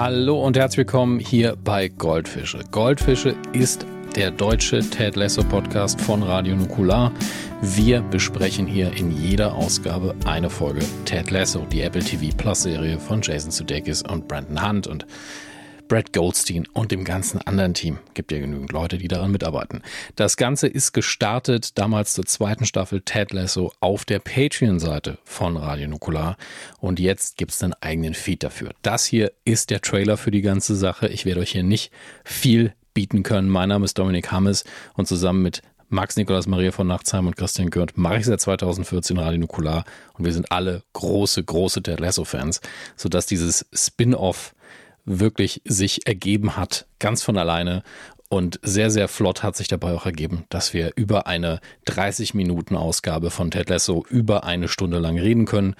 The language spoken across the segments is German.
Hallo und herzlich willkommen hier bei Goldfische. Goldfische ist der deutsche Ted Lasso Podcast von Radio Nukular. Wir besprechen hier in jeder Ausgabe eine Folge Ted Lasso, die Apple TV Plus Serie von Jason Sudeikis und Brandon Hunt und Brad Goldstein und dem ganzen anderen Team. Gibt ja genügend Leute, die daran mitarbeiten. Das Ganze ist gestartet damals zur zweiten Staffel Ted Lasso auf der Patreon-Seite von Radio Nukular. Und jetzt gibt es einen eigenen Feed dafür. Das hier ist der Trailer für die ganze Sache. Ich werde euch hier nicht viel bieten können. Mein Name ist Dominik Hammes und zusammen mit Max Nikolaus Maria von Nachtsheim und Christian Gürnt mache ich seit 2014 Radio Nukular und wir sind alle große, große Ted Lasso-Fans, sodass dieses Spin-off wirklich sich ergeben hat, ganz von alleine. Und sehr, sehr flott hat sich dabei auch ergeben, dass wir über eine 30 Minuten Ausgabe von Ted Lasso über eine Stunde lang reden können.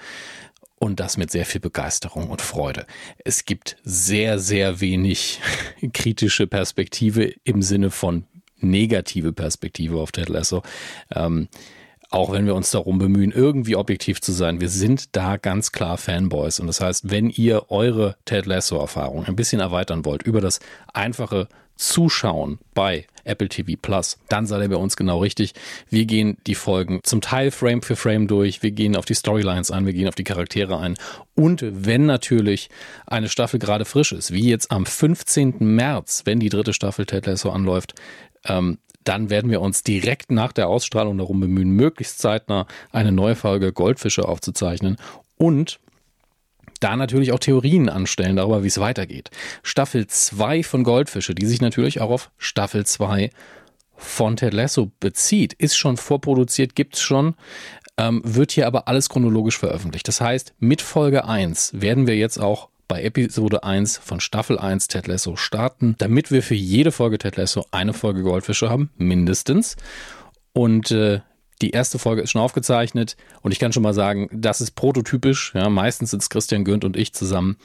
Und das mit sehr viel Begeisterung und Freude. Es gibt sehr, sehr wenig kritische Perspektive im Sinne von negative Perspektive auf Ted Lasso. Ähm, auch wenn wir uns darum bemühen, irgendwie objektiv zu sein. Wir sind da ganz klar Fanboys. Und das heißt, wenn ihr eure Ted Lasso-Erfahrung ein bisschen erweitern wollt über das einfache Zuschauen bei Apple TV Plus, dann seid ihr bei uns genau richtig. Wir gehen die Folgen zum Teil Frame für Frame durch, wir gehen auf die Storylines ein, wir gehen auf die Charaktere ein. Und wenn natürlich eine Staffel gerade frisch ist, wie jetzt am 15. März, wenn die dritte Staffel Ted Lasso anläuft, ähm, dann werden wir uns direkt nach der Ausstrahlung darum bemühen, möglichst zeitnah eine neue Folge Goldfische aufzuzeichnen und da natürlich auch Theorien anstellen darüber, wie es weitergeht. Staffel 2 von Goldfische, die sich natürlich auch auf Staffel 2 von Ted Lasso bezieht, ist schon vorproduziert, gibt's schon, ähm, wird hier aber alles chronologisch veröffentlicht. Das heißt, mit Folge 1 werden wir jetzt auch bei Episode 1 von Staffel 1 Ted Lasso starten, damit wir für jede Folge Ted Lasso eine Folge Goldfische haben, mindestens. Und äh, die erste Folge ist schon aufgezeichnet und ich kann schon mal sagen, das ist prototypisch. Ja, meistens sind es Christian Gürnt und ich zusammen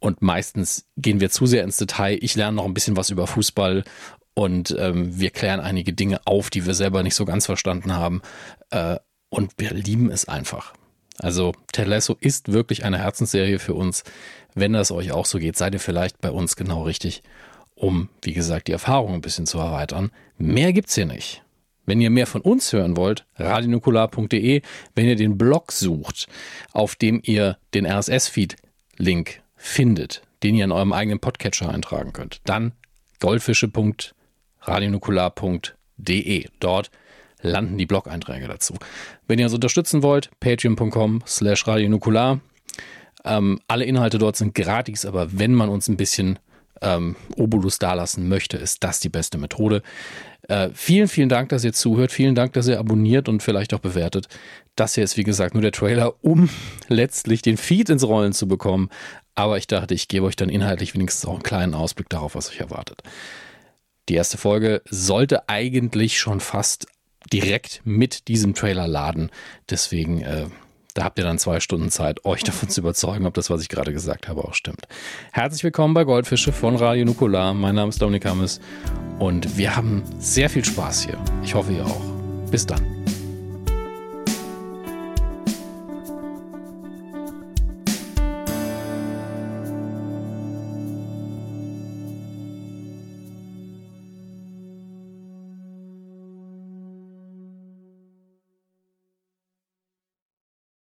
und meistens gehen wir zu sehr ins Detail. Ich lerne noch ein bisschen was über Fußball und ähm, wir klären einige Dinge auf, die wir selber nicht so ganz verstanden haben. Äh, und wir lieben es einfach. Also Ted Lasso ist wirklich eine Herzensserie für uns. Wenn das euch auch so geht, seid ihr vielleicht bei uns genau richtig, um, wie gesagt, die Erfahrung ein bisschen zu erweitern. Mehr gibt's hier nicht. Wenn ihr mehr von uns hören wollt, radionukular.de, wenn ihr den Blog sucht, auf dem ihr den RSS-Feed-Link findet, den ihr in eurem eigenen Podcatcher eintragen könnt, dann goldfische.radionukular.de. Dort landen die Blog-Einträge dazu. Wenn ihr uns unterstützen wollt, patreon.com slash radionukular. Ähm, alle Inhalte dort sind gratis, aber wenn man uns ein bisschen ähm, Obolus dalassen möchte, ist das die beste Methode. Äh, vielen, vielen Dank, dass ihr zuhört. Vielen Dank, dass ihr abonniert und vielleicht auch bewertet. Das hier ist, wie gesagt, nur der Trailer, um letztlich den Feed ins Rollen zu bekommen. Aber ich dachte, ich gebe euch dann inhaltlich wenigstens auch einen kleinen Ausblick darauf, was euch erwartet. Die erste Folge sollte eigentlich schon fast direkt mit diesem Trailer laden. Deswegen, äh, da habt ihr dann zwei Stunden Zeit, euch davon zu überzeugen, ob das, was ich gerade gesagt habe, auch stimmt. Herzlich willkommen bei Goldfische von Radio Nukular. Mein Name ist Dominik Hammes und wir haben sehr viel Spaß hier. Ich hoffe, ihr auch. Bis dann.